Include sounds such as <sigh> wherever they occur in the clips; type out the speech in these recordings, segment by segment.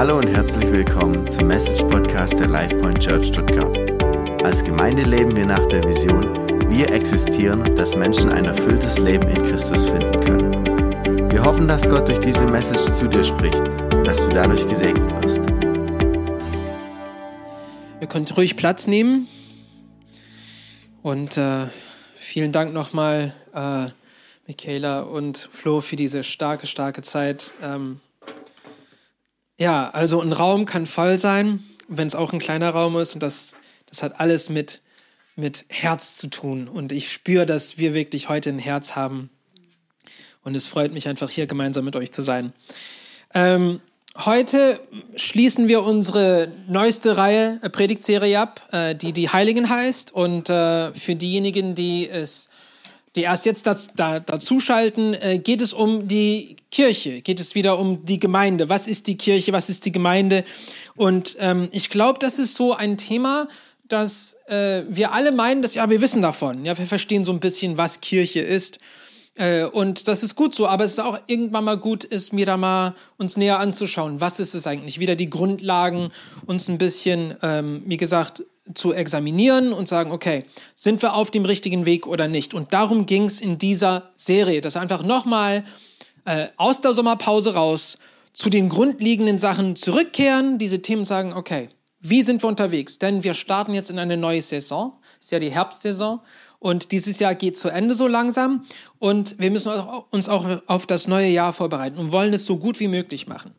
Hallo und herzlich willkommen zum Message Podcast der LifePoint Church Stuttgart. Als Gemeinde leben wir nach der Vision, wir existieren, dass Menschen ein erfülltes Leben in Christus finden können. Wir hoffen, dass Gott durch diese Message zu dir spricht und dass du dadurch gesegnet wirst. Ihr könnt ruhig Platz nehmen und äh, vielen Dank nochmal, äh, Michaela und Flo, für diese starke, starke Zeit. Ähm, ja, also ein Raum kann voll sein, wenn es auch ein kleiner Raum ist und das, das hat alles mit, mit Herz zu tun. Und ich spüre, dass wir wirklich heute ein Herz haben. Und es freut mich einfach hier gemeinsam mit euch zu sein. Ähm, heute schließen wir unsere neueste Reihe, äh, Predigtserie ab, äh, die die Heiligen heißt. Und äh, für diejenigen, die es die erst jetzt dazu, da, dazuschalten, äh, geht es um die Kirche, geht es wieder um die Gemeinde. Was ist die Kirche, was ist die Gemeinde? Und ähm, ich glaube, das ist so ein Thema, dass äh, wir alle meinen, dass ja, wir wissen davon. Ja, wir verstehen so ein bisschen, was Kirche ist. Äh, und das ist gut so, aber es ist auch irgendwann mal gut, ist mir da mal uns näher anzuschauen. Was ist es eigentlich? Wieder die Grundlagen, uns ein bisschen, ähm, wie gesagt, zu examinieren und sagen, okay, sind wir auf dem richtigen Weg oder nicht? Und darum ging es in dieser Serie, dass einfach nochmal äh, aus der Sommerpause raus zu den grundlegenden Sachen zurückkehren, diese Themen sagen, okay, wie sind wir unterwegs? Denn wir starten jetzt in eine neue Saison, ist ja die Herbstsaison und dieses Jahr geht zu Ende so langsam und wir müssen uns auch auf das neue Jahr vorbereiten und wollen es so gut wie möglich machen.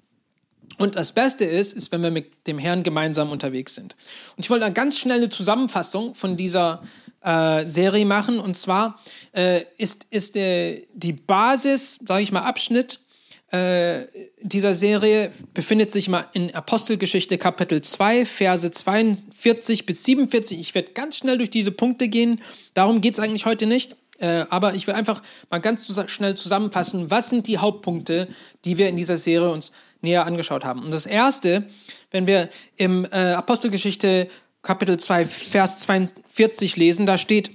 Und das Beste ist, ist, wenn wir mit dem Herrn gemeinsam unterwegs sind. Und ich wollte da ganz schnell eine Zusammenfassung von dieser äh, Serie machen. Und zwar äh, ist, ist äh, die Basis, sage ich mal, Abschnitt äh, dieser Serie befindet sich mal in Apostelgeschichte Kapitel 2, Verse 42 bis 47. Ich werde ganz schnell durch diese Punkte gehen. Darum geht es eigentlich heute nicht. Äh, aber ich will einfach mal ganz schnell zusammenfassen, was sind die Hauptpunkte, die wir in dieser Serie uns näher angeschaut haben. Und das erste, wenn wir im äh, Apostelgeschichte Kapitel 2, Vers 42 lesen, da steht,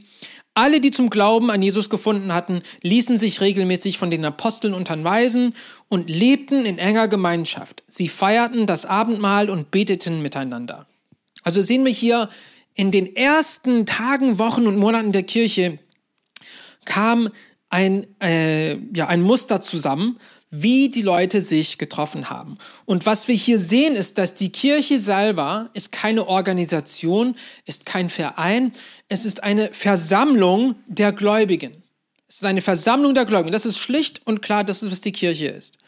alle, die zum Glauben an Jesus gefunden hatten, ließen sich regelmäßig von den Aposteln unterweisen und lebten in enger Gemeinschaft. Sie feierten das Abendmahl und beteten miteinander. Also sehen wir hier in den ersten Tagen, Wochen und Monaten der Kirche kam ein, äh, ja, ein Muster zusammen, wie die Leute sich getroffen haben. Und was wir hier sehen, ist, dass die Kirche selber ist keine Organisation, ist kein Verein, es ist eine Versammlung der Gläubigen. Es ist eine Versammlung der Gläubigen. Das ist schlicht und klar, das ist, was die Kirche ist.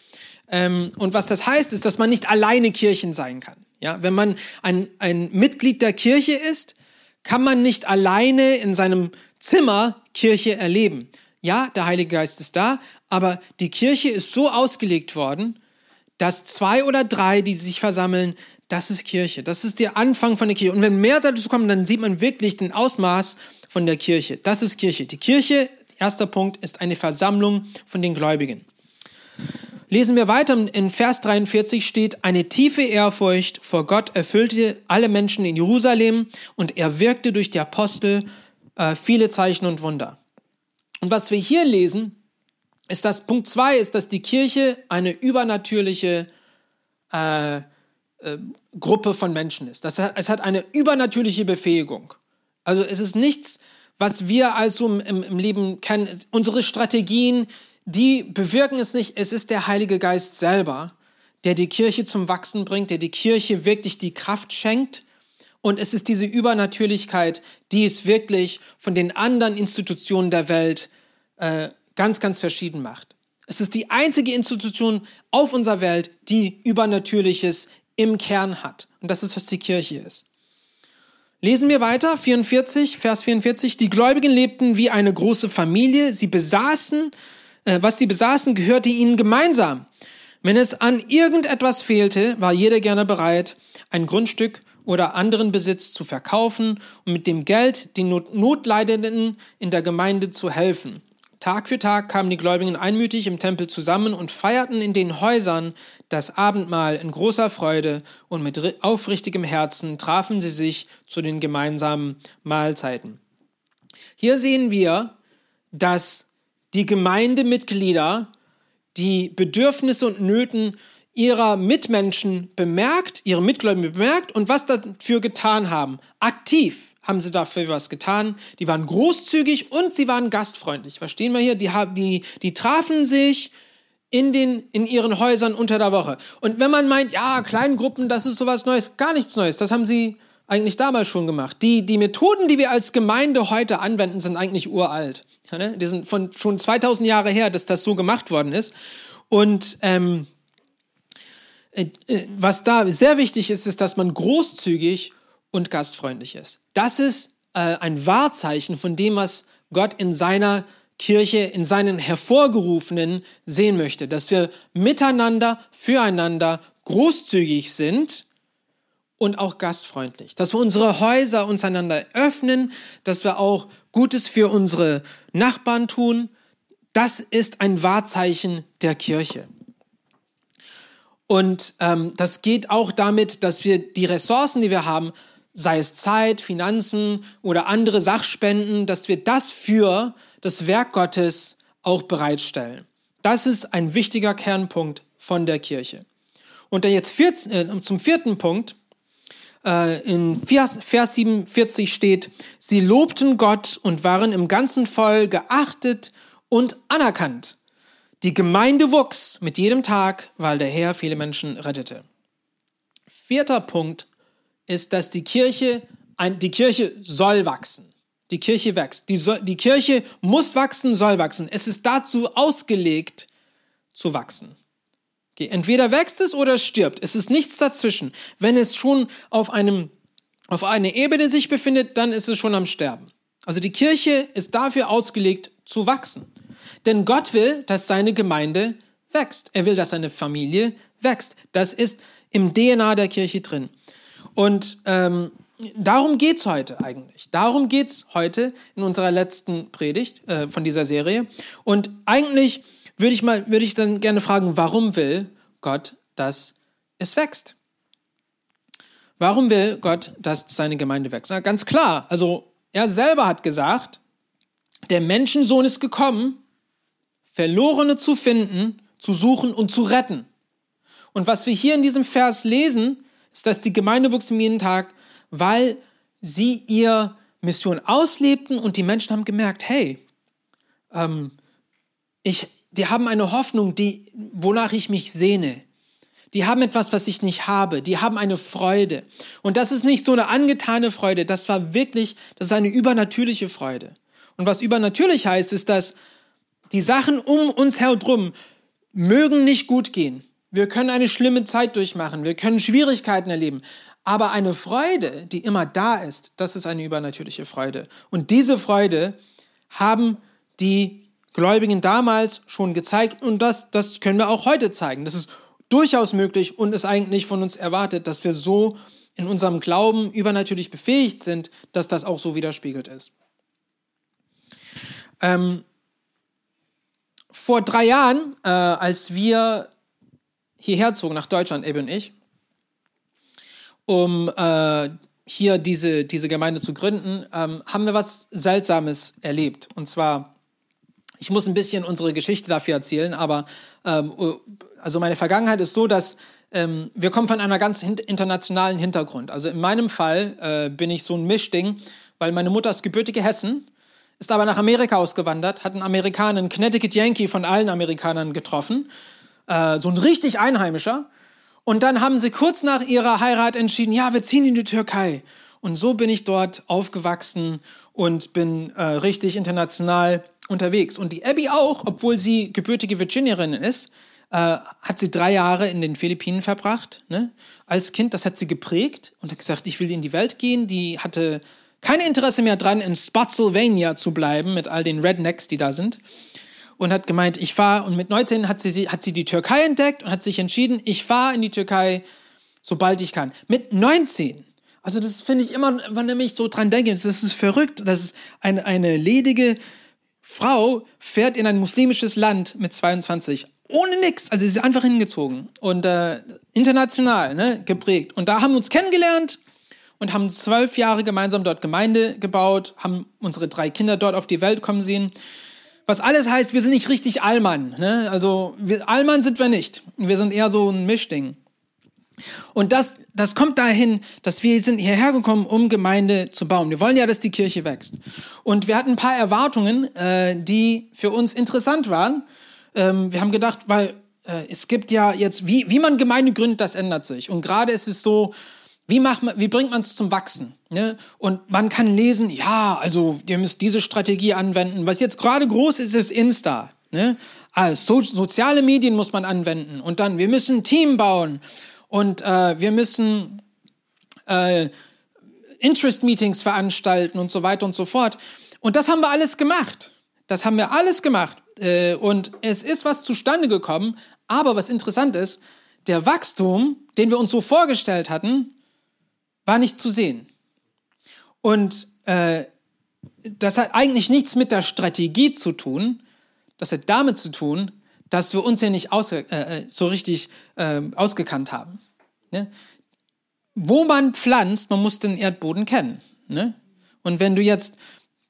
Ähm, und was das heißt, ist, dass man nicht alleine Kirchen sein kann. Ja, wenn man ein, ein Mitglied der Kirche ist, kann man nicht alleine in seinem Zimmer Kirche erleben. Ja, der Heilige Geist ist da, aber die Kirche ist so ausgelegt worden, dass zwei oder drei, die sich versammeln, das ist Kirche. Das ist der Anfang von der Kirche. Und wenn mehr dazu kommen, dann sieht man wirklich den Ausmaß von der Kirche. Das ist Kirche. Die Kirche, erster Punkt, ist eine Versammlung von den Gläubigen. Lesen wir weiter, in Vers 43 steht, eine tiefe Ehrfurcht vor Gott erfüllte alle Menschen in Jerusalem und er wirkte durch die Apostel äh, viele Zeichen und Wunder. Und was wir hier lesen, ist das Punkt 2 ist, dass die Kirche eine übernatürliche äh, äh, Gruppe von Menschen ist. Das hat, es hat eine übernatürliche Befähigung. Also es ist nichts, was wir also im, im Leben kennen. Unsere Strategien, die bewirken es nicht. Es ist der Heilige Geist selber, der die Kirche zum Wachsen bringt, der die Kirche wirklich die Kraft schenkt. Und es ist diese Übernatürlichkeit, die es wirklich von den anderen Institutionen der Welt äh, ganz, ganz verschieden macht. Es ist die einzige Institution auf unserer Welt, die Übernatürliches im Kern hat. Und das ist, was die Kirche ist. Lesen wir weiter, 44, Vers 44. Die Gläubigen lebten wie eine große Familie. Sie besaßen, äh, was sie besaßen, gehörte ihnen gemeinsam. Wenn es an irgendetwas fehlte, war jeder gerne bereit, ein Grundstück oder anderen Besitz zu verkaufen und mit dem Geld den Notleidenden in der Gemeinde zu helfen. Tag für Tag kamen die Gläubigen einmütig im Tempel zusammen und feierten in den Häusern das Abendmahl in großer Freude und mit aufrichtigem Herzen trafen sie sich zu den gemeinsamen Mahlzeiten. Hier sehen wir, dass die Gemeindemitglieder die Bedürfnisse und Nöten ihrer Mitmenschen bemerkt, ihre Mitgläubigen bemerkt und was dafür getan haben. Aktiv haben sie dafür was getan. Die waren großzügig und sie waren gastfreundlich. Verstehen wir hier? Die, die, die trafen sich in, den, in ihren Häusern unter der Woche. Und wenn man meint, ja, Kleingruppen, das ist sowas Neues, gar nichts Neues. Das haben sie eigentlich damals schon gemacht. Die, die Methoden, die wir als Gemeinde heute anwenden, sind eigentlich uralt. Ne? Die sind von schon 2000 Jahre her, dass das so gemacht worden ist. Und ähm, äh, äh, was da sehr wichtig ist, ist, dass man großzügig und gastfreundlich ist. Das ist äh, ein Wahrzeichen von dem, was Gott in seiner Kirche, in seinen Hervorgerufenen sehen möchte. Dass wir miteinander, füreinander großzügig sind und auch gastfreundlich. Dass wir unsere Häuser uns einander öffnen, dass wir auch Gutes für unsere Nachbarn tun. Das ist ein Wahrzeichen der Kirche. Und ähm, das geht auch damit, dass wir die Ressourcen, die wir haben, sei es Zeit, Finanzen oder andere Sachspenden, dass wir das für das Werk Gottes auch bereitstellen. Das ist ein wichtiger Kernpunkt von der Kirche. Und dann jetzt 14, äh, zum vierten Punkt, äh, in Vers, Vers 47 steht, sie lobten Gott und waren im ganzen Voll geachtet und anerkannt. Die Gemeinde wuchs mit jedem Tag, weil der Herr viele Menschen rettete. Vierter Punkt ist, dass die Kirche, ein, die Kirche soll wachsen. Die Kirche wächst. Die, soll, die Kirche muss wachsen, soll wachsen. Es ist dazu ausgelegt, zu wachsen. Okay, entweder wächst es oder stirbt. Es ist nichts dazwischen. Wenn es schon auf einem auf einer Ebene sich befindet, dann ist es schon am Sterben. Also die Kirche ist dafür ausgelegt zu wachsen. Denn Gott will, dass seine Gemeinde wächst. Er will, dass seine Familie wächst. Das ist im DNA der Kirche drin. Und ähm, darum geht's heute eigentlich. Darum geht's heute in unserer letzten Predigt äh, von dieser Serie. Und eigentlich würde ich mal, ich dann gerne fragen, warum will Gott, dass es wächst? Warum will Gott, dass seine Gemeinde wächst? Na, ganz klar. Also, er selber hat gesagt, der Menschensohn ist gekommen, Verlorene zu finden, zu suchen und zu retten. Und was wir hier in diesem Vers lesen, ist, dass die Gemeinde wuchs jeden Tag, weil sie ihr Mission auslebten und die Menschen haben gemerkt, hey, ähm, ich, die haben eine Hoffnung, die, wonach ich mich sehne. Die haben etwas, was ich nicht habe. Die haben eine Freude. Und das ist nicht so eine angetane Freude. Das war wirklich, das ist eine übernatürliche Freude. Und was übernatürlich heißt, ist, dass die Sachen um uns herum mögen nicht gut gehen. Wir können eine schlimme Zeit durchmachen. Wir können Schwierigkeiten erleben. Aber eine Freude, die immer da ist, das ist eine übernatürliche Freude. Und diese Freude haben die Gläubigen damals schon gezeigt und das, das können wir auch heute zeigen. Das ist durchaus möglich und ist eigentlich von uns erwartet, dass wir so in unserem Glauben übernatürlich befähigt sind, dass das auch so widerspiegelt ist. Ähm, vor drei Jahren, äh, als wir hierher zogen, nach Deutschland, Ebbe und ich, um äh, hier diese, diese Gemeinde zu gründen, ähm, haben wir was Seltsames erlebt. Und zwar ich muss ein bisschen unsere Geschichte dafür erzählen, aber ähm, also meine Vergangenheit ist so, dass ähm, wir kommen von einer ganz internationalen Hintergrund. Also in meinem Fall äh, bin ich so ein Mischding, weil meine Mutter ist gebürtige Hessen, ist aber nach Amerika ausgewandert, hat einen Amerikaner, einen Connecticut Yankee von allen Amerikanern getroffen, äh, so ein richtig Einheimischer. Und dann haben sie kurz nach ihrer Heirat entschieden, ja, wir ziehen in die Türkei. Und so bin ich dort aufgewachsen und bin äh, richtig international unterwegs. Und die Abby auch, obwohl sie gebürtige Virginierin ist, äh, hat sie drei Jahre in den Philippinen verbracht. Ne? Als Kind, das hat sie geprägt und hat gesagt, ich will in die Welt gehen. Die hatte kein Interesse mehr dran, in Spotsylvania zu bleiben mit all den Rednecks, die da sind. Und hat gemeint, ich fahre, und mit 19 hat sie, hat sie die Türkei entdeckt und hat sich entschieden, ich fahre in die Türkei, sobald ich kann. Mit 19. Also das finde ich immer, wenn ich so dran denke, das ist verrückt, dass eine, eine ledige Frau fährt in ein muslimisches Land mit 22 ohne nix. Also sie ist einfach hingezogen und äh, international ne, geprägt. Und da haben wir uns kennengelernt und haben zwölf Jahre gemeinsam dort Gemeinde gebaut, haben unsere drei Kinder dort auf die Welt kommen sehen. Was alles heißt, wir sind nicht richtig Allmann. Ne? Also wir, Allmann sind wir nicht. Wir sind eher so ein Mischding. Und das, das kommt dahin, dass wir sind hierher gekommen, um Gemeinde zu bauen. Wir wollen ja, dass die Kirche wächst. Und wir hatten ein paar Erwartungen, äh, die für uns interessant waren. Ähm, wir haben gedacht, weil äh, es gibt ja jetzt, wie, wie man Gemeinde gründet, das ändert sich. Und gerade ist es so, wie, macht man, wie bringt man es zum Wachsen? Ne? Und man kann lesen, ja, also ihr müsst diese Strategie anwenden. Was jetzt gerade groß ist, ist Insta. Ne? Also so, soziale Medien muss man anwenden. Und dann, wir müssen ein Team bauen. Und äh, wir müssen äh, Interest-Meetings veranstalten und so weiter und so fort. Und das haben wir alles gemacht. Das haben wir alles gemacht. Äh, und es ist was zustande gekommen. Aber was interessant ist, der Wachstum, den wir uns so vorgestellt hatten, war nicht zu sehen. Und äh, das hat eigentlich nichts mit der Strategie zu tun. Das hat damit zu tun, dass wir uns ja nicht äh, äh, so richtig äh, ausgekannt haben. Ne? Wo man pflanzt, man muss den Erdboden kennen. Ne? Und wenn du jetzt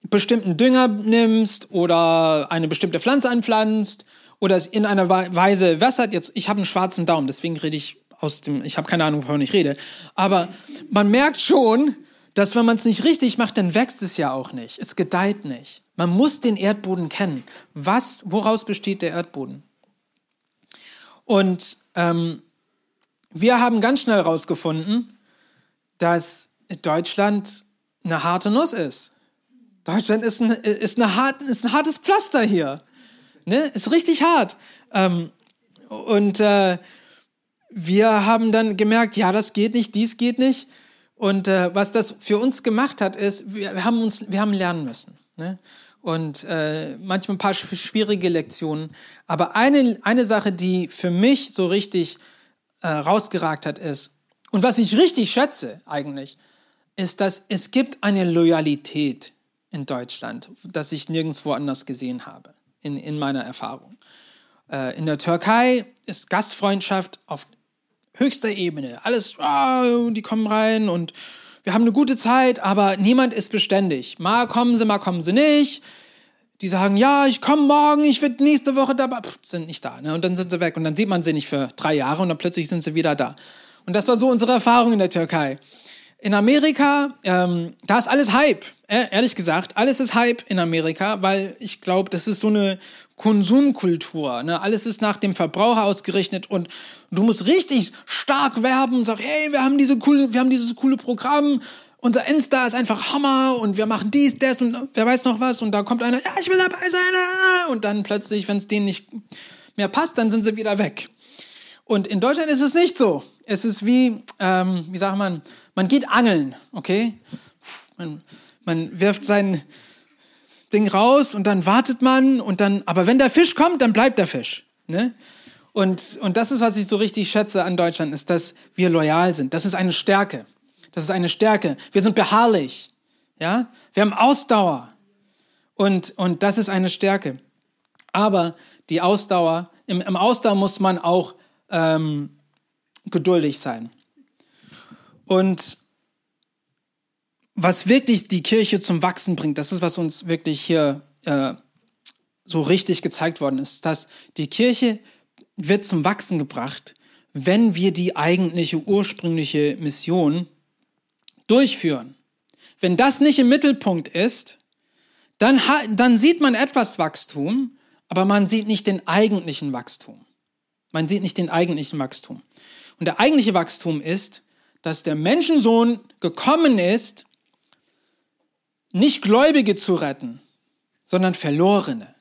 bestimmten Dünger nimmst oder eine bestimmte Pflanze anpflanzt oder es in einer Weise wässert, jetzt, ich habe einen schwarzen Daumen, deswegen rede ich aus dem, ich habe keine Ahnung, wovon ich rede, aber man merkt schon, dass wenn man es nicht richtig macht, dann wächst es ja auch nicht. Es gedeiht nicht. Man muss den Erdboden kennen. Was, woraus besteht der Erdboden? Und ähm, wir haben ganz schnell herausgefunden, dass Deutschland eine harte Nuss ist. Deutschland ist ein, ist eine hart, ist ein hartes Pflaster hier. Ne? Ist richtig hart. Ähm, und äh, wir haben dann gemerkt, ja, das geht nicht, dies geht nicht. Und äh, was das für uns gemacht hat, ist, wir haben uns, wir haben lernen müssen. Ne? und äh, manchmal ein paar schwierige Lektionen. Aber eine, eine Sache, die für mich so richtig äh, rausgeragt hat, ist, und was ich richtig schätze eigentlich, ist, dass es gibt eine Loyalität in Deutschland, das ich nirgendwo anders gesehen habe, in, in meiner Erfahrung. Äh, in der Türkei ist Gastfreundschaft auf höchster Ebene. Alles, oh, die kommen rein und wir haben eine gute Zeit, aber niemand ist beständig. Mal kommen sie, mal kommen sie nicht. Die sagen, ja, ich komme morgen, ich werde nächste Woche dabei. Pff, sind nicht da. Ne? Und dann sind sie weg. Und dann sieht man sie nicht für drei Jahre und dann plötzlich sind sie wieder da. Und das war so unsere Erfahrung in der Türkei. In Amerika, ähm, da ist alles Hype. Äh, ehrlich gesagt, alles ist Hype in Amerika, weil ich glaube, das ist so eine Konsumkultur. Ne? Alles ist nach dem Verbraucher ausgerichtet und du musst richtig stark werben und sagen, hey, wir haben diese coole, wir haben dieses coole Programm. Unser Insta ist einfach Hammer und wir machen dies, das und wer weiß noch was und da kommt einer, ja, ich will dabei sein. Ah! Und dann plötzlich, wenn es denen nicht mehr passt, dann sind sie wieder weg. Und in Deutschland ist es nicht so. Es ist wie, ähm, wie sagt man, man geht angeln, okay? Man, man wirft sein Ding raus und dann wartet man und dann, aber wenn der Fisch kommt, dann bleibt der Fisch, ne? Und, und das ist, was ich so richtig schätze an Deutschland, ist, dass wir loyal sind. Das ist eine Stärke. Das ist eine Stärke. Wir sind beharrlich, ja? Wir haben Ausdauer. Und, und das ist eine Stärke. Aber die Ausdauer, im, im Ausdauer muss man auch ähm, geduldig sein. Und was wirklich die Kirche zum Wachsen bringt, das ist, was uns wirklich hier äh, so richtig gezeigt worden ist, dass die Kirche wird zum Wachsen gebracht, wenn wir die eigentliche ursprüngliche Mission durchführen. Wenn das nicht im Mittelpunkt ist, dann, dann sieht man etwas Wachstum, aber man sieht nicht den eigentlichen Wachstum. Man sieht nicht den eigentlichen Wachstum. Und der eigentliche Wachstum ist, dass der Menschensohn gekommen ist, nicht Gläubige zu retten, sondern Verlorene.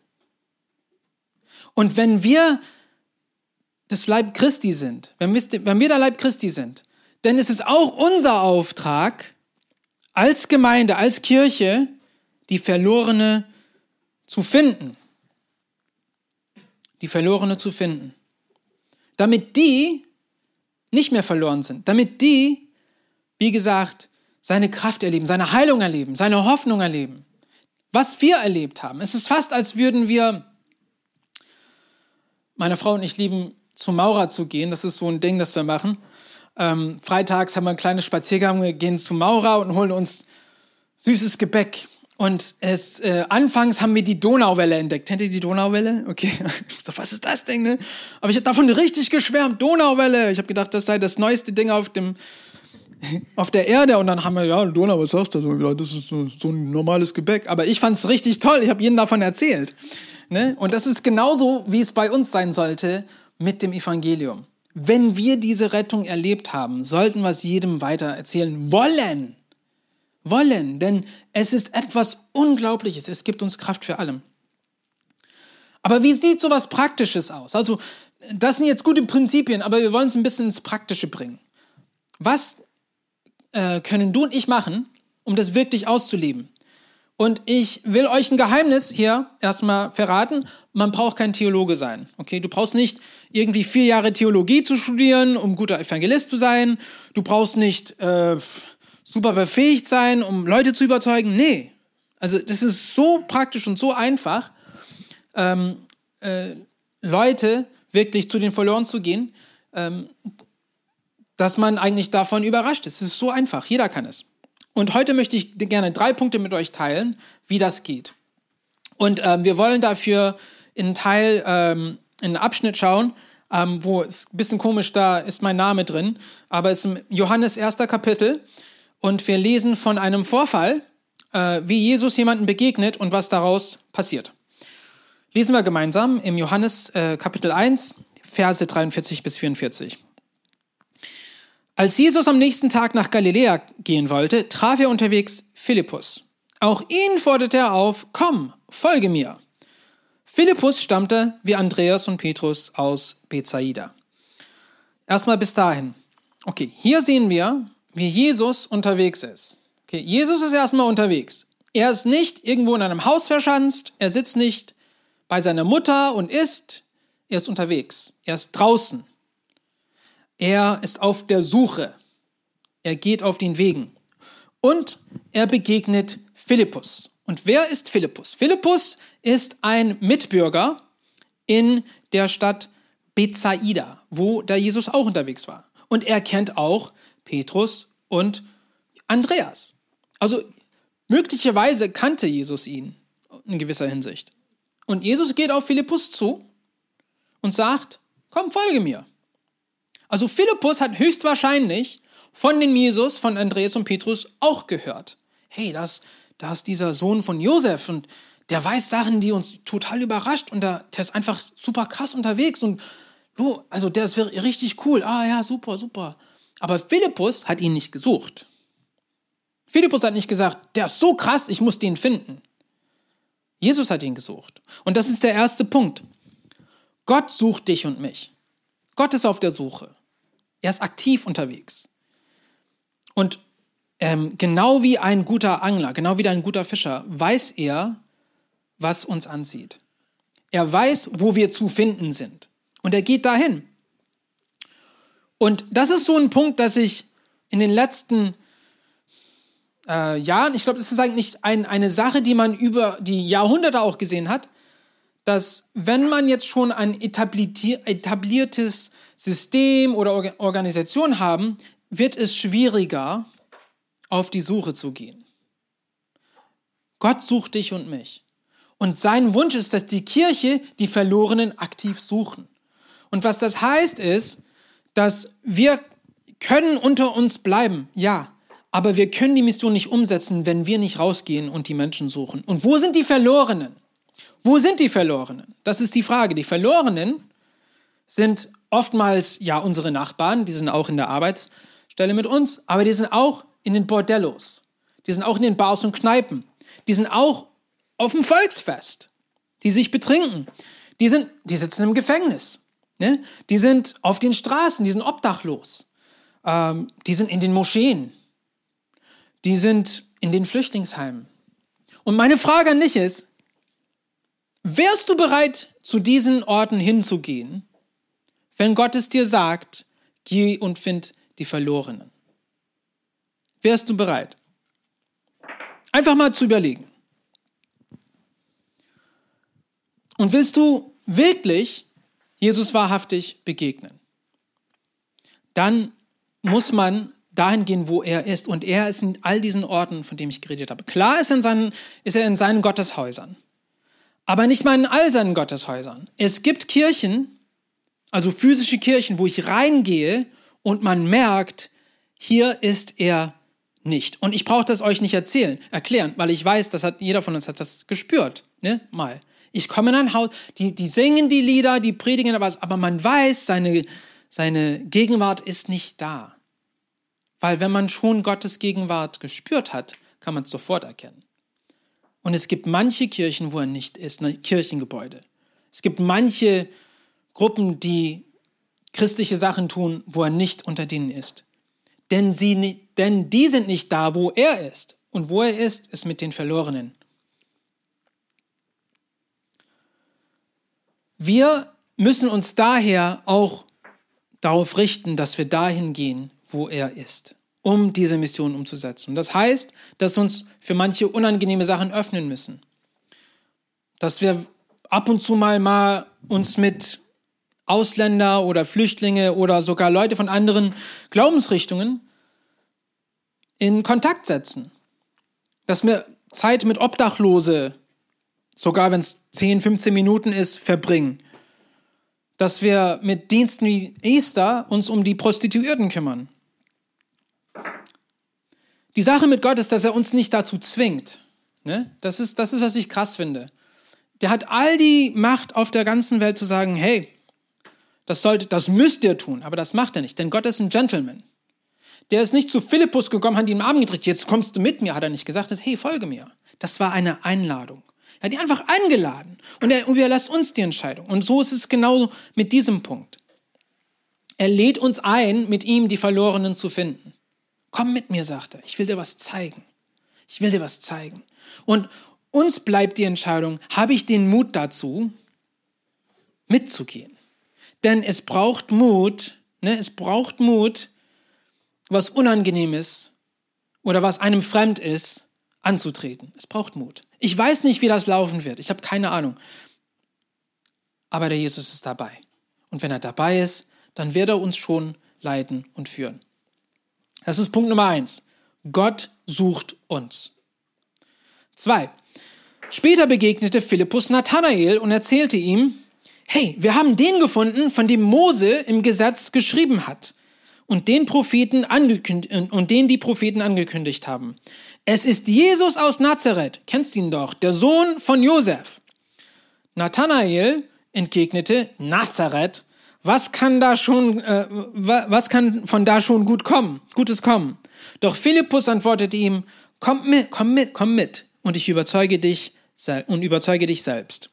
Und wenn wir das Leib Christi sind, wenn wir, der Leib Christi sind, dann ist es auch unser Auftrag, als Gemeinde, als Kirche, die Verlorene zu finden. Die Verlorene zu finden damit die nicht mehr verloren sind, damit die, wie gesagt, seine Kraft erleben, seine Heilung erleben, seine Hoffnung erleben. Was wir erlebt haben. Es ist fast, als würden wir, meine Frau und ich lieben, zu Maurer zu gehen. Das ist so ein Ding, das wir machen. Ähm, freitags haben wir ein kleines Spaziergang, wir gehen zu Maurer und holen uns süßes Gebäck Und es, äh, anfangs haben wir die Donauwelle entdeckt. Kennt ihr die Donauwelle? Okay. <laughs> Ich so, was ist das Ding, ne? Aber ich habe davon richtig geschwärmt. Donauwelle. Ich habe gedacht, das sei das neueste Ding auf dem, auf der Erde. Und dann haben wir, ja, Donau, was sagst du? Das ist so, ein normales Gebäck. Aber ich fand es richtig toll. Ich habe jedem davon erzählt. Ne? Und das ist genauso, wie es bei uns sein sollte mit dem Evangelium. Wenn wir diese Rettung erlebt haben, sollten wir es jedem weiter erzählen wollen wollen, denn es ist etwas Unglaubliches. Es gibt uns Kraft für allem. Aber wie sieht so was Praktisches aus? Also, das sind jetzt gute Prinzipien, aber wir wollen es ein bisschen ins Praktische bringen. Was äh, können du und ich machen, um das wirklich auszuleben? Und ich will euch ein Geheimnis hier erstmal verraten. Man braucht kein Theologe sein. Okay, du brauchst nicht irgendwie vier Jahre Theologie zu studieren, um guter Evangelist zu sein. Du brauchst nicht äh, super befähigt sein, um Leute zu überzeugen. Nee. Also das ist so praktisch und so einfach, ähm, äh, Leute wirklich zu den verloren zu gehen, ähm, dass man eigentlich davon überrascht ist. Es ist so einfach. Jeder kann es. Und heute möchte ich gerne drei Punkte mit euch teilen, wie das geht. Und ähm, wir wollen dafür in Teil, ähm, in einen Abschnitt schauen, ähm, wo es ein bisschen komisch, da ist mein Name drin, aber es ist im Johannes erster Kapitel und wir lesen von einem Vorfall, äh, wie Jesus jemanden begegnet und was daraus passiert. Lesen wir gemeinsam im Johannes äh, Kapitel 1, Verse 43 bis 44. Als Jesus am nächsten Tag nach Galiläa gehen wollte, traf er unterwegs Philippus. Auch ihn forderte er auf, komm, folge mir. Philippus stammte wie Andreas und Petrus aus Bethsaida. Erstmal bis dahin. Okay, hier sehen wir, wie Jesus unterwegs ist. Okay, Jesus ist erstmal unterwegs. Er ist nicht irgendwo in einem Haus verschanzt, er sitzt nicht bei seiner Mutter und isst, er ist unterwegs, er ist draußen. Er ist auf der Suche. Er geht auf den Wegen. Und er begegnet Philippus. Und wer ist Philippus? Philippus ist ein Mitbürger in der Stadt Bethsaida, wo da Jesus auch unterwegs war. Und er kennt auch Petrus und Andreas. Also möglicherweise kannte Jesus ihn in gewisser Hinsicht. Und Jesus geht auf Philippus zu und sagt, komm, folge mir. Also Philippus hat höchstwahrscheinlich von den Jesus, von Andreas und Petrus auch gehört. Hey, das, da ist dieser Sohn von Josef und der weiß Sachen, die uns total überrascht und der, der ist einfach super krass unterwegs und du, also der ist richtig cool. Ah ja, super, super. Aber Philippus hat ihn nicht gesucht. Philippus hat nicht gesagt, der ist so krass, ich muss den finden. Jesus hat ihn gesucht. Und das ist der erste Punkt. Gott sucht dich und mich. Gott ist auf der Suche. Er ist aktiv unterwegs. Und ähm, genau wie ein guter Angler, genau wie ein guter Fischer, weiß er, was uns ansieht. Er weiß, wo wir zu finden sind. Und er geht dahin. Und das ist so ein Punkt, dass ich in den letzten äh, Jahren, ich glaube, das ist eigentlich ein, eine Sache, die man über die Jahrhunderte auch gesehen hat, dass wenn man jetzt schon ein etabliertes System oder Organisation haben, wird es schwieriger, auf die Suche zu gehen. Gott sucht dich und mich. Und sein Wunsch ist, dass die Kirche die Verlorenen aktiv suchen. Und was das heißt ist, dass wir können unter uns bleiben, ja, aber wir können die Mission nicht umsetzen, wenn wir nicht rausgehen und die Menschen suchen. Und wo sind die Verlorenen? Wo sind die Verlorenen? Das ist die Frage. Die Verlorenen sind oftmals ja unsere Nachbarn, die sind auch in der Arbeitsstelle mit uns, aber die sind auch in den Bordellos. Die sind auch in den Bars und Kneipen. Die sind auch auf dem Volksfest, die sich betrinken. Die, sind, die sitzen im Gefängnis. Ne? Die sind auf den Straßen, die sind obdachlos. Ähm, die sind in den Moscheen. Die sind in den Flüchtlingsheimen. Und meine Frage an dich ist, wärst du bereit, zu diesen Orten hinzugehen, wenn Gott es dir sagt, geh und find die Verlorenen? Wärst du bereit? Einfach mal zu überlegen. Und willst du wirklich Jesus wahrhaftig begegnen, dann muss man dahin gehen, wo er ist. Und er ist in all diesen Orten, von denen ich geredet habe. Klar ist, in seinen, ist er in seinen Gotteshäusern, aber nicht mal in all seinen Gotteshäusern. Es gibt Kirchen, also physische Kirchen, wo ich reingehe und man merkt, hier ist er nicht. Und ich brauche das euch nicht erzählen, erklären, weil ich weiß, das hat jeder von uns hat das gespürt, ne? Mal. Ich komme in ein Haus, die, die singen die Lieder, die predigen aber, aber man weiß, seine, seine Gegenwart ist nicht da. Weil wenn man schon Gottes Gegenwart gespürt hat, kann man es sofort erkennen. Und es gibt manche Kirchen, wo er nicht ist, ne, Kirchengebäude. Es gibt manche Gruppen, die christliche Sachen tun, wo er nicht unter denen ist. Denn, sie, denn die sind nicht da, wo er ist. Und wo er ist, ist mit den Verlorenen. Wir müssen uns daher auch darauf richten, dass wir dahin gehen, wo er ist, um diese Mission umzusetzen. Das heißt, dass wir uns für manche unangenehme Sachen öffnen müssen. Dass wir ab und zu mal, mal uns mit Ausländer oder Flüchtlinge oder sogar Leute von anderen Glaubensrichtungen in Kontakt setzen. Dass wir Zeit mit Obdachlose, sogar wenn es 10, 15 Minuten ist, verbringen. Dass wir mit Diensten wie Easter uns um die Prostituierten kümmern. Die Sache mit Gott ist, dass er uns nicht dazu zwingt. Ne? Das, ist, das ist, was ich krass finde. Der hat all die Macht auf der ganzen Welt zu sagen, hey, das, sollte, das müsst ihr tun, aber das macht er nicht, denn Gott ist ein Gentleman. Der ist nicht zu Philippus gekommen, hat ihm Arm gedrückt, jetzt kommst du mit mir, hat er nicht gesagt, hey, folge mir. Das war eine Einladung. Er hat ihn einfach eingeladen und er überlässt uns die Entscheidung. Und so ist es genau mit diesem Punkt. Er lädt uns ein, mit ihm die Verlorenen zu finden. Komm mit mir, sagt er. Ich will dir was zeigen. Ich will dir was zeigen. Und uns bleibt die Entscheidung, habe ich den Mut dazu, mitzugehen? Denn es braucht Mut, ne? es braucht Mut, was unangenehm ist oder was einem fremd ist, anzutreten. Es braucht Mut. Ich weiß nicht, wie das laufen wird. Ich habe keine Ahnung. Aber der Jesus ist dabei. Und wenn er dabei ist, dann wird er uns schon leiten und führen. Das ist Punkt Nummer eins. Gott sucht uns. Zwei. Später begegnete Philippus Nathanael und erzählte ihm, hey, wir haben den gefunden, von dem Mose im Gesetz geschrieben hat und den Propheten angekündigt und den die Propheten angekündigt haben. Es ist Jesus aus Nazareth, kennst ihn doch, der Sohn von Josef. Nathanael entgegnete, Nazareth, was kann da schon, äh, was kann von da schon gut kommen, Gutes kommen? Doch Philippus antwortete ihm, komm mit, komm mit, komm mit, und ich überzeuge dich und überzeuge dich selbst.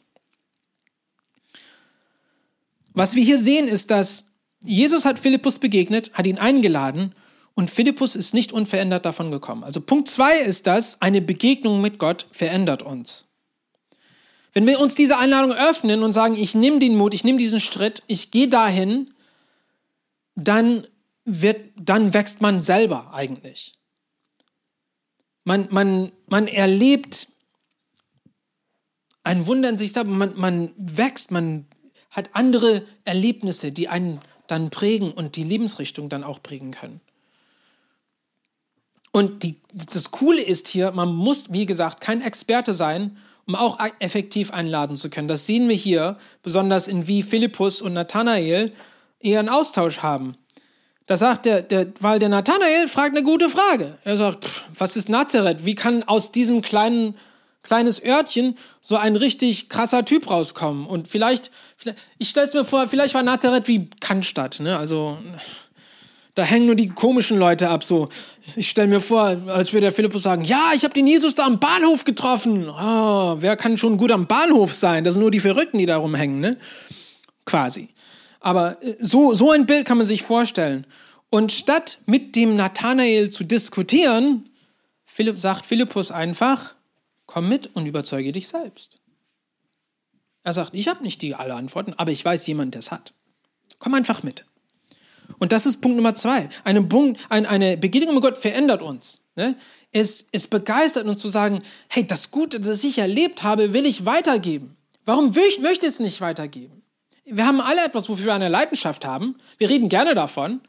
Was wir hier sehen, ist, dass Jesus hat Philippus begegnet, hat ihn eingeladen und Philippus ist nicht unverändert davon gekommen. Also Punkt zwei ist das, eine Begegnung mit Gott verändert uns. Wenn wir uns diese Einladung öffnen und sagen, ich nehme den Mut, ich nehme diesen Schritt, ich gehe dahin, dann wird, dann wächst man selber eigentlich. Man, man, man erlebt ein Wunder in sich selbst, man, man wächst, man hat andere Erlebnisse, die einen dann prägen und die Lebensrichtung dann auch prägen können. Und die, das Coole ist hier, man muss, wie gesagt, kein Experte sein, um auch effektiv einladen zu können. Das sehen wir hier, besonders in wie Philippus und Nathanael ihren Austausch haben. Da sagt der, der, weil der Nathanael fragt eine gute Frage. Er sagt, pff, was ist Nazareth? Wie kann aus diesem kleinen kleines Örtchen so ein richtig krasser Typ rauskommen. Und vielleicht, vielleicht ich stelle es mir vor, vielleicht war Nazareth wie Cannstatt, ne? Also da hängen nur die komischen Leute ab. So, ich stelle mir vor, als würde der Philippus sagen: Ja, ich habe den Jesus da am Bahnhof getroffen. Oh, wer kann schon gut am Bahnhof sein? Das sind nur die Verrückten, die da rumhängen, ne? Quasi. Aber äh, so, so ein Bild kann man sich vorstellen. Und statt mit dem Nathanael zu diskutieren, Philipp, sagt Philippus einfach, Komm mit und überzeuge dich selbst. Er sagt, ich habe nicht die alle Antworten, aber ich weiß jemand, der es hat. Komm einfach mit. Und das ist Punkt Nummer zwei. Eine, ein, eine Begegnung mit Gott verändert uns. Ne? Es, es begeistert uns zu sagen, hey, das Gute, das ich erlebt habe, will ich weitergeben. Warum will ich, möchte ich es nicht weitergeben? Wir haben alle etwas, wofür wir eine Leidenschaft haben. Wir reden gerne davon.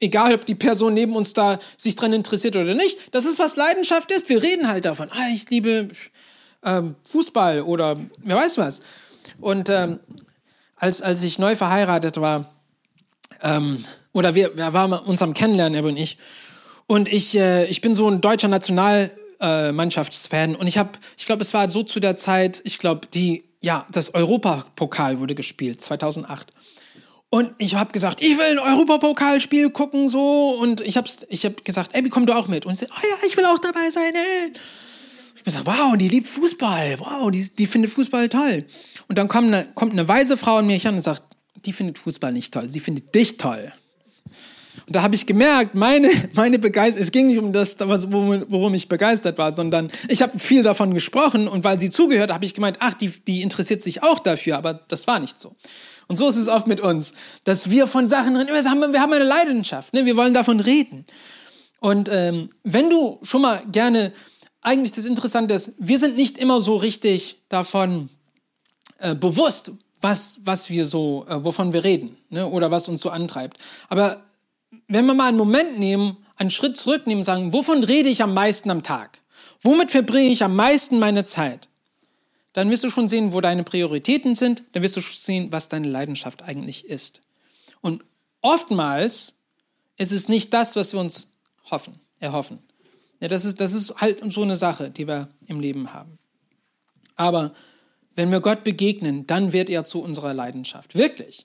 Egal, ob die Person neben uns da sich dran interessiert oder nicht. Das ist, was Leidenschaft ist. Wir reden halt davon. Ah, ich liebe ähm, Fußball oder wer weiß was. Und ähm, als, als ich neu verheiratet war, ähm, oder wir, wir waren uns am Kennenlernen, er und ich, und ich, äh, ich bin so ein deutscher Nationalmannschaftsfan. Äh, und ich habe, ich glaube, es war so zu der Zeit, ich glaube, die, ja, das Europapokal wurde gespielt, 2008. Und ich habe gesagt, ich will ein Europapokalspiel gucken so und ich habe ich hab gesagt, ey, komm du auch mit? Und sie, oh ja, ich will auch dabei sein. Ey. Ich habe gesagt, wow, die liebt Fußball, wow, die, die findet Fußball toll. Und dann kommt eine, kommt eine weise Frau an mich an und sagt, die findet Fußball nicht toll, sie findet dich toll. Und da habe ich gemerkt, meine, <laughs> meine Begeisterung, es ging nicht um das, worum ich begeistert war, sondern ich habe viel davon gesprochen und weil sie zugehört, habe ich gemeint, ach, die, die interessiert sich auch dafür, aber das war nicht so. Und so ist es oft mit uns, dass wir von Sachen reden. Wir haben, wir haben eine Leidenschaft, ne? wir wollen davon reden. Und ähm, wenn du schon mal gerne, eigentlich das Interessante ist, wir sind nicht immer so richtig davon äh, bewusst, was, was wir so, äh, wovon wir reden ne? oder was uns so antreibt. Aber wenn wir mal einen Moment nehmen, einen Schritt zurücknehmen und sagen, wovon rede ich am meisten am Tag? Womit verbringe ich am meisten meine Zeit? dann wirst du schon sehen, wo deine Prioritäten sind, dann wirst du schon sehen, was deine Leidenschaft eigentlich ist. Und oftmals ist es nicht das, was wir uns hoffen, erhoffen. Ja, das, ist, das ist halt so eine Sache, die wir im Leben haben. Aber wenn wir Gott begegnen, dann wird er zu unserer Leidenschaft. Wirklich.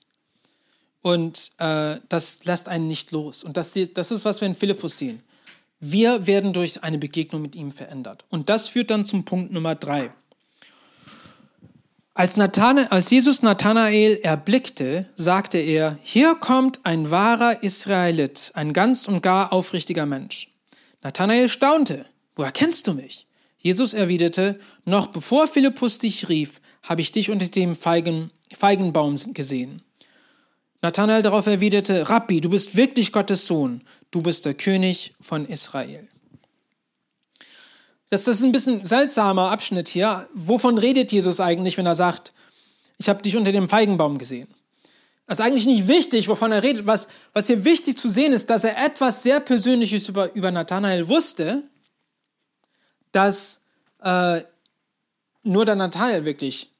Und äh, das lässt einen nicht los. Und das, das ist, was wir in Philippus sehen. Wir werden durch eine Begegnung mit ihm verändert. Und das führt dann zum Punkt Nummer drei. Als, Nathanael, als Jesus Nathanael erblickte, sagte er, hier kommt ein wahrer Israelit, ein ganz und gar aufrichtiger Mensch. Nathanael staunte, woher kennst du mich? Jesus erwiderte, noch bevor Philippus dich rief, habe ich dich unter dem Feigen, Feigenbaum gesehen. Nathanael darauf erwiderte, Rabbi, du bist wirklich Gottes Sohn, du bist der König von Israel. Das, das ist ein bisschen seltsamer Abschnitt hier. Wovon redet Jesus eigentlich, wenn er sagt, ich habe dich unter dem Feigenbaum gesehen? Das ist eigentlich nicht wichtig, wovon er redet. Was, was hier wichtig zu sehen ist, dass er etwas sehr Persönliches über, über Nathanael wusste, das äh, nur der Nathanael wirklich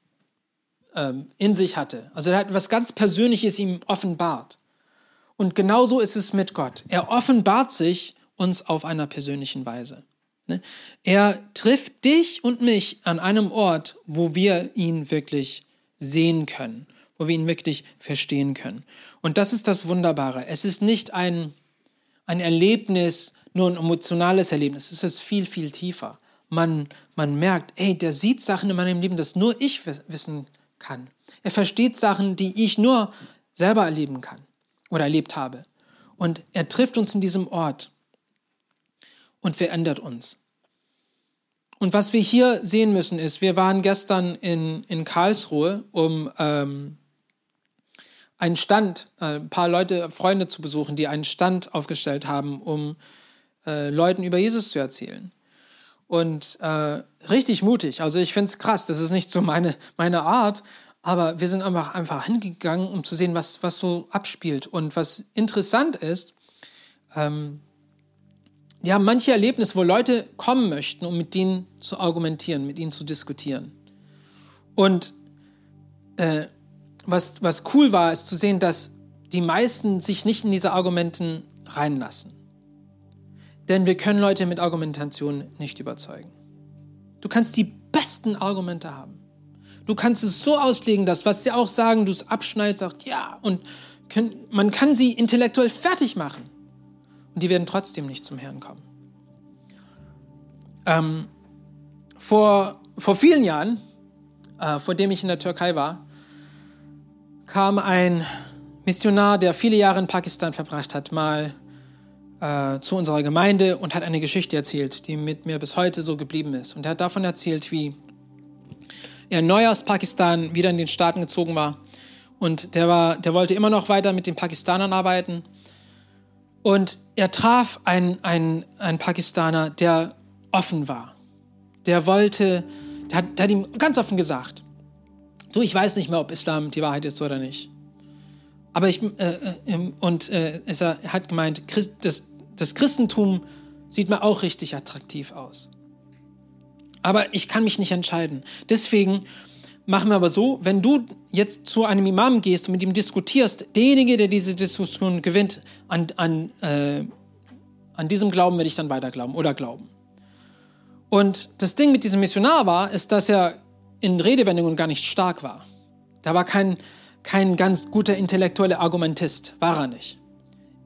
ähm, in sich hatte. Also er hat etwas ganz Persönliches ihm offenbart. Und genauso ist es mit Gott. Er offenbart sich uns auf einer persönlichen Weise. Ne? Er trifft dich und mich an einem Ort, wo wir ihn wirklich sehen können, wo wir ihn wirklich verstehen können. Und das ist das Wunderbare. Es ist nicht ein, ein Erlebnis, nur ein emotionales Erlebnis. Es ist viel, viel tiefer. Man, man merkt, ey, der sieht Sachen in meinem Leben, das nur ich wissen kann. Er versteht Sachen, die ich nur selber erleben kann oder erlebt habe. Und er trifft uns in diesem Ort und verändert uns. Und was wir hier sehen müssen ist, wir waren gestern in, in Karlsruhe, um ähm, einen Stand, äh, ein paar Leute, Freunde zu besuchen, die einen Stand aufgestellt haben, um äh, Leuten über Jesus zu erzählen. Und äh, richtig mutig. Also ich finde es krass, das ist nicht so meine, meine Art, aber wir sind einfach, einfach hingegangen, um zu sehen, was, was so abspielt. Und was interessant ist, ähm, wir haben manche Erlebnisse, wo Leute kommen möchten, um mit ihnen zu argumentieren, mit ihnen zu diskutieren. Und äh, was, was cool war, ist zu sehen, dass die meisten sich nicht in diese Argumenten reinlassen. Denn wir können Leute mit Argumentation nicht überzeugen. Du kannst die besten Argumente haben. Du kannst es so auslegen, dass was sie auch sagen, du es abschneidest, sagst, ja, und können, man kann sie intellektuell fertig machen und die werden trotzdem nicht zum Herrn kommen. Ähm, vor, vor vielen Jahren, äh, vor dem ich in der Türkei war, kam ein Missionar, der viele Jahre in Pakistan verbracht hat, mal äh, zu unserer Gemeinde und hat eine Geschichte erzählt, die mit mir bis heute so geblieben ist. Und er hat davon erzählt, wie er neu aus Pakistan wieder in den Staaten gezogen war. Und der, war, der wollte immer noch weiter mit den Pakistanern arbeiten und er traf einen, einen, einen Pakistaner, der offen war. Der wollte, der hat, der hat ihm ganz offen gesagt, du, ich weiß nicht mehr, ob Islam die Wahrheit ist oder nicht. Aber ich, äh, äh, und äh, er hat gemeint, das, das Christentum sieht mir auch richtig attraktiv aus. Aber ich kann mich nicht entscheiden. Deswegen machen wir aber so, wenn du jetzt zu einem Imam gehst und mit ihm diskutierst, derjenige, der diese Diskussion gewinnt, an, an, äh, an diesem Glauben werde ich dann weiter glauben oder glauben. Und das Ding mit diesem Missionar war, ist, dass er in Redewendungen gar nicht stark war. Da war kein, kein ganz guter intellektueller Argumentist, war er nicht.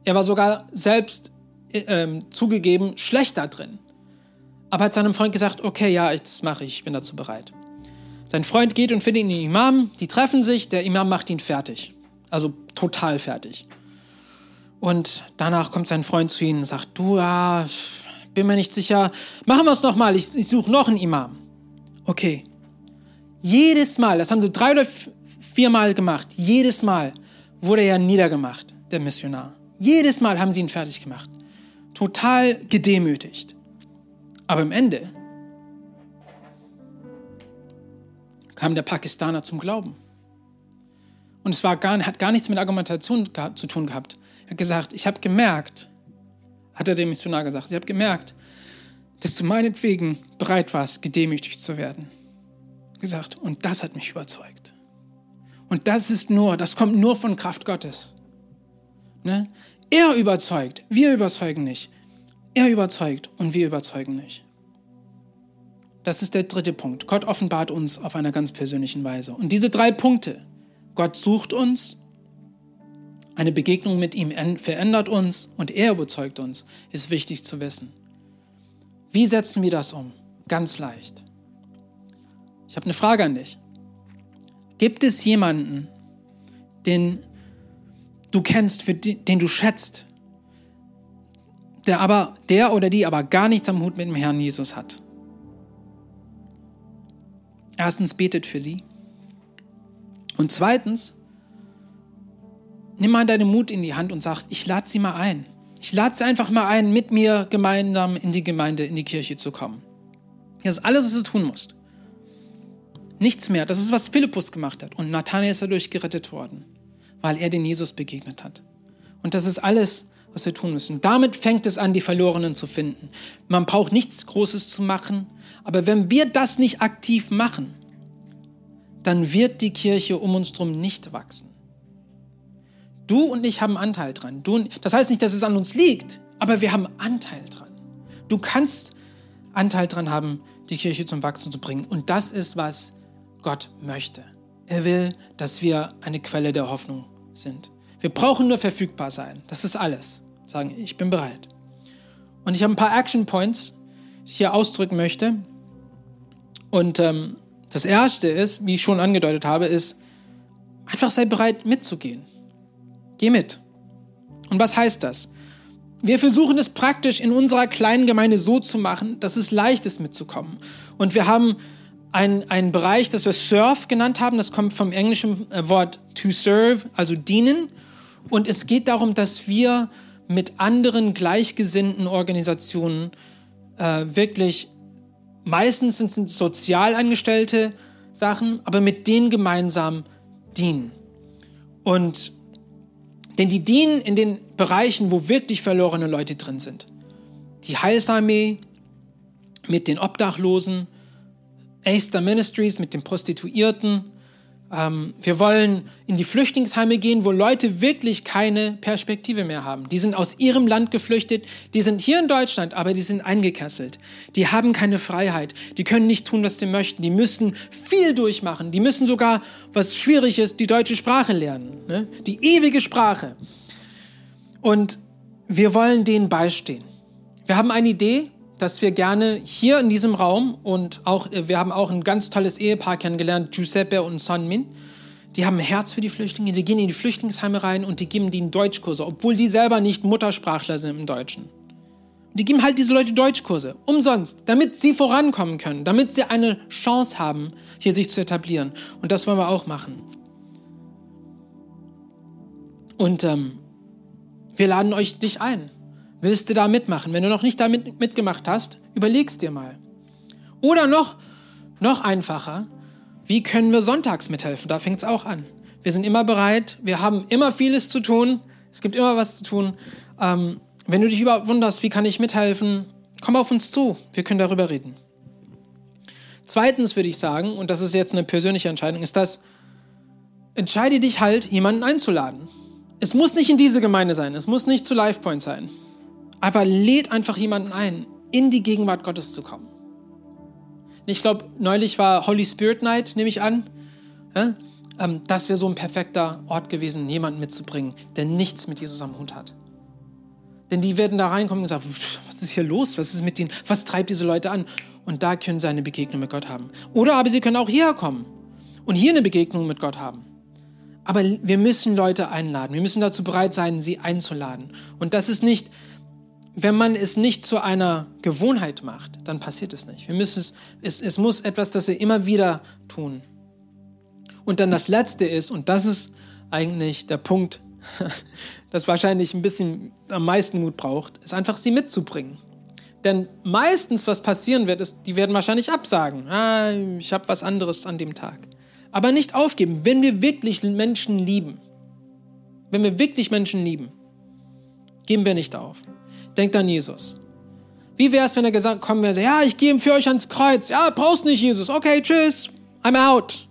Er war sogar selbst äh, zugegeben schlechter drin. Aber hat seinem Freund gesagt, okay, ja, ich, das mache ich, ich bin dazu bereit. Sein Freund geht und findet den Imam, die treffen sich, der Imam macht ihn fertig. Also total fertig. Und danach kommt sein Freund zu ihnen und sagt, du, ja, bin mir nicht sicher, machen wir es nochmal, ich, ich suche noch einen Imam. Okay. Jedes Mal, das haben sie drei oder vier Mal gemacht, jedes Mal wurde er niedergemacht, der Missionar. Jedes Mal haben sie ihn fertig gemacht. Total gedemütigt. Aber im Ende kam der Pakistaner zum Glauben. Und es war gar, hat gar nichts mit Argumentation zu tun gehabt. Er hat gesagt, ich habe gemerkt, hat er dem Missionar gesagt, ich habe gemerkt, dass du meinetwegen bereit warst, gedemütigt zu werden. Gesagt, und das hat mich überzeugt. Und das ist nur, das kommt nur von Kraft Gottes. Ne? Er überzeugt, wir überzeugen nicht. Er überzeugt und wir überzeugen nicht. Das ist der dritte Punkt. Gott offenbart uns auf einer ganz persönlichen Weise. Und diese drei Punkte, Gott sucht uns, eine Begegnung mit ihm verändert uns und er überzeugt uns, ist wichtig zu wissen. Wie setzen wir das um? Ganz leicht. Ich habe eine Frage an dich. Gibt es jemanden, den du kennst, den du schätzt, der aber, der oder die aber gar nichts am Hut mit dem Herrn Jesus hat? Erstens, betet für die. Und zweitens, nimm mal deinen Mut in die Hand und sag, ich lade sie mal ein. Ich lade sie einfach mal ein, mit mir gemeinsam in die Gemeinde, in die Kirche zu kommen. Das ist alles, was du tun musst. Nichts mehr. Das ist, was Philippus gemacht hat. Und Nathanael ist dadurch gerettet worden, weil er den Jesus begegnet hat. Und das ist alles, was wir tun müssen. Damit fängt es an, die Verlorenen zu finden. Man braucht nichts Großes zu machen, aber wenn wir das nicht aktiv machen, dann wird die Kirche um uns herum nicht wachsen. Du und ich haben Anteil dran. Du, das heißt nicht, dass es an uns liegt, aber wir haben Anteil dran. Du kannst Anteil dran haben, die Kirche zum Wachsen zu bringen. Und das ist, was Gott möchte. Er will, dass wir eine Quelle der Hoffnung sind. Wir brauchen nur verfügbar sein. Das ist alles. Sagen, ich bin bereit. Und ich habe ein paar Action Points, die ich hier ausdrücken möchte. Und ähm, das erste ist, wie ich schon angedeutet habe, ist, einfach sei bereit mitzugehen. Geh mit. Und was heißt das? Wir versuchen es praktisch in unserer kleinen Gemeinde so zu machen, dass es leicht ist mitzukommen. Und wir haben einen, Bereich, das wir Serve genannt haben, das kommt vom englischen äh, Wort to serve, also dienen. Und es geht darum, dass wir mit anderen gleichgesinnten Organisationen äh, wirklich Meistens sind es sozial angestellte Sachen, aber mit denen gemeinsam dienen. Und denn die dienen in den Bereichen, wo wirklich verlorene Leute drin sind. Die Heilsarmee mit den Obdachlosen, Aster Ministries mit den Prostituierten, ähm, wir wollen in die Flüchtlingsheime gehen, wo Leute wirklich keine Perspektive mehr haben. Die sind aus ihrem Land geflüchtet, die sind hier in Deutschland, aber die sind eingekesselt. Die haben keine Freiheit, die können nicht tun, was sie möchten. Die müssen viel durchmachen, die müssen sogar, was schwierig ist, die deutsche Sprache lernen. Ne? Die ewige Sprache. Und wir wollen denen beistehen. Wir haben eine Idee, dass wir gerne hier in diesem Raum und auch, äh, wir haben auch ein ganz tolles Ehepaar kennengelernt, Giuseppe und Sanmin. Die haben ein Herz für die Flüchtlinge, die gehen in die Flüchtlingsheime rein und die geben denen Deutschkurse, obwohl die selber nicht Muttersprachler sind im Deutschen. Die geben halt diese Leute Deutschkurse, umsonst, damit sie vorankommen können, damit sie eine Chance haben, hier sich zu etablieren. Und das wollen wir auch machen. Und ähm, wir laden euch dich ein. Willst du da mitmachen? Wenn du noch nicht da mit, mitgemacht hast, überlegst dir mal. Oder noch, noch einfacher, wie können wir sonntags mithelfen? Da fängt es auch an. Wir sind immer bereit. Wir haben immer vieles zu tun. Es gibt immer was zu tun. Ähm, wenn du dich überhaupt wunderst, wie kann ich mithelfen, komm auf uns zu. Wir können darüber reden. Zweitens würde ich sagen, und das ist jetzt eine persönliche Entscheidung, ist das, entscheide dich halt, jemanden einzuladen. Es muss nicht in diese Gemeinde sein, es muss nicht zu LifePoint sein. Aber lädt einfach jemanden ein, in die Gegenwart Gottes zu kommen. Ich glaube, neulich war Holy Spirit Night, nehme ich an. Ja? Ähm, das wäre so ein perfekter Ort gewesen, jemanden mitzubringen, der nichts mit Jesus am Hut hat. Denn die werden da reinkommen und sagen, was ist hier los? Was ist mit denen? Was treibt diese Leute an? Und da können sie eine Begegnung mit Gott haben. Oder aber sie können auch hierher kommen und hier eine Begegnung mit Gott haben. Aber wir müssen Leute einladen. Wir müssen dazu bereit sein, sie einzuladen. Und das ist nicht, wenn man es nicht zu einer Gewohnheit macht, dann passiert es nicht. Wir müssen es, es, es muss etwas, das wir immer wieder tun. Und dann das Letzte ist, und das ist eigentlich der Punkt, <laughs> das wahrscheinlich ein bisschen am meisten Mut braucht, ist einfach sie mitzubringen. Denn meistens, was passieren wird, ist, die werden wahrscheinlich absagen. Ah, ich habe was anderes an dem Tag. Aber nicht aufgeben, wenn wir wirklich Menschen lieben. Wenn wir wirklich Menschen lieben, geben wir nicht auf. Denkt an Jesus. Wie wäre es, wenn er gesagt kommen wäre, ja, ich gehe für euch ans Kreuz. Ja, brauchst nicht, Jesus. Okay, tschüss. I'm out.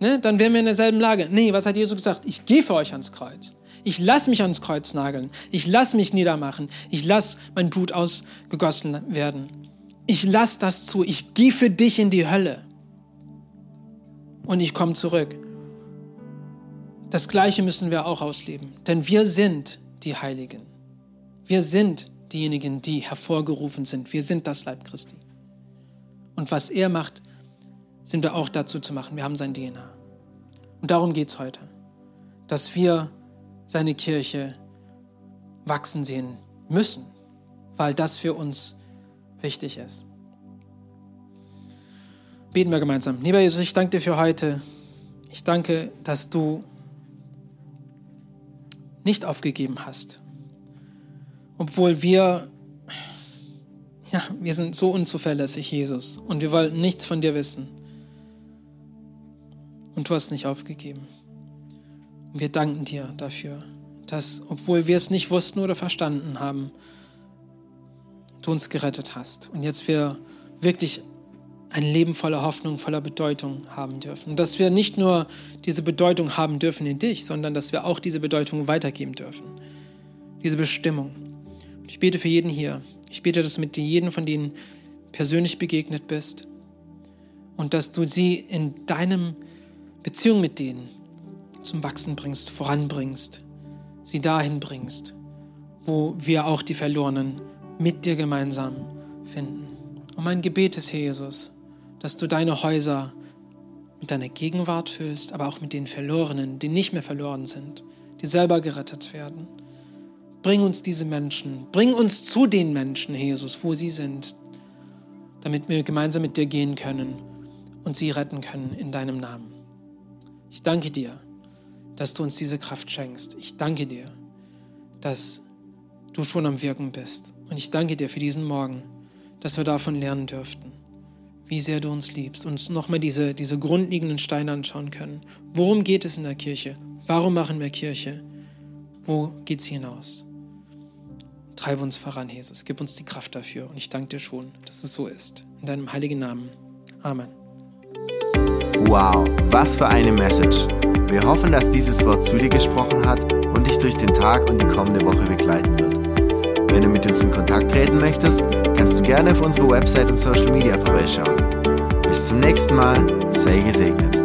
Ne? Dann wären wir in derselben Lage. Nee, was hat Jesus gesagt? Ich gehe für euch ans Kreuz. Ich lasse mich ans Kreuz nageln. Ich lasse mich niedermachen. Ich lasse mein Blut ausgegossen werden. Ich lasse das zu. Ich gehe für dich in die Hölle. Und ich komme zurück. Das Gleiche müssen wir auch ausleben. Denn wir sind die Heiligen. Wir sind diejenigen, die hervorgerufen sind. Wir sind das Leib Christi. Und was er macht, sind wir auch dazu zu machen. Wir haben sein DNA. Und darum geht es heute, dass wir seine Kirche wachsen sehen müssen, weil das für uns wichtig ist. Beten wir gemeinsam. Lieber Jesus, ich danke dir für heute. Ich danke, dass du nicht aufgegeben hast, obwohl wir, ja, wir sind so unzuverlässig, Jesus, und wir wollten nichts von dir wissen. Und du hast nicht aufgegeben. Und wir danken dir dafür, dass, obwohl wir es nicht wussten oder verstanden haben, du uns gerettet hast. Und jetzt wir wirklich ein Leben voller Hoffnung, voller Bedeutung haben dürfen. Und dass wir nicht nur diese Bedeutung haben dürfen in dich, sondern dass wir auch diese Bedeutung weitergeben dürfen. Diese Bestimmung. Ich bete für jeden hier. Ich bete, dass du mit jedem von denen persönlich begegnet bist und dass du sie in deinem Beziehung mit denen zum Wachsen bringst, voranbringst, sie dahin bringst, wo wir auch die Verlorenen mit dir gemeinsam finden. Und mein Gebet ist, Herr Jesus, dass du deine Häuser mit deiner Gegenwart füllst, aber auch mit den Verlorenen, die nicht mehr verloren sind, die selber gerettet werden. Bring uns diese Menschen, bring uns zu den Menschen, Jesus, wo sie sind, damit wir gemeinsam mit dir gehen können und sie retten können in deinem Namen. Ich danke dir, dass du uns diese Kraft schenkst. Ich danke dir, dass du schon am Wirken bist. Und ich danke dir für diesen Morgen, dass wir davon lernen dürften, wie sehr du uns liebst und uns nochmal diese, diese grundlegenden Steine anschauen können. Worum geht es in der Kirche? Warum machen wir Kirche? Wo geht sie hinaus? Treibe uns voran, Jesus. Gib uns die Kraft dafür. Und ich danke dir schon, dass es so ist. In deinem heiligen Namen. Amen. Wow, was für eine Message. Wir hoffen, dass dieses Wort zu dir gesprochen hat und dich durch den Tag und die kommende Woche begleiten wird. Wenn du mit uns in Kontakt treten möchtest, kannst du gerne auf unsere Website und Social Media vorbeischauen. Bis zum nächsten Mal, sei gesegnet.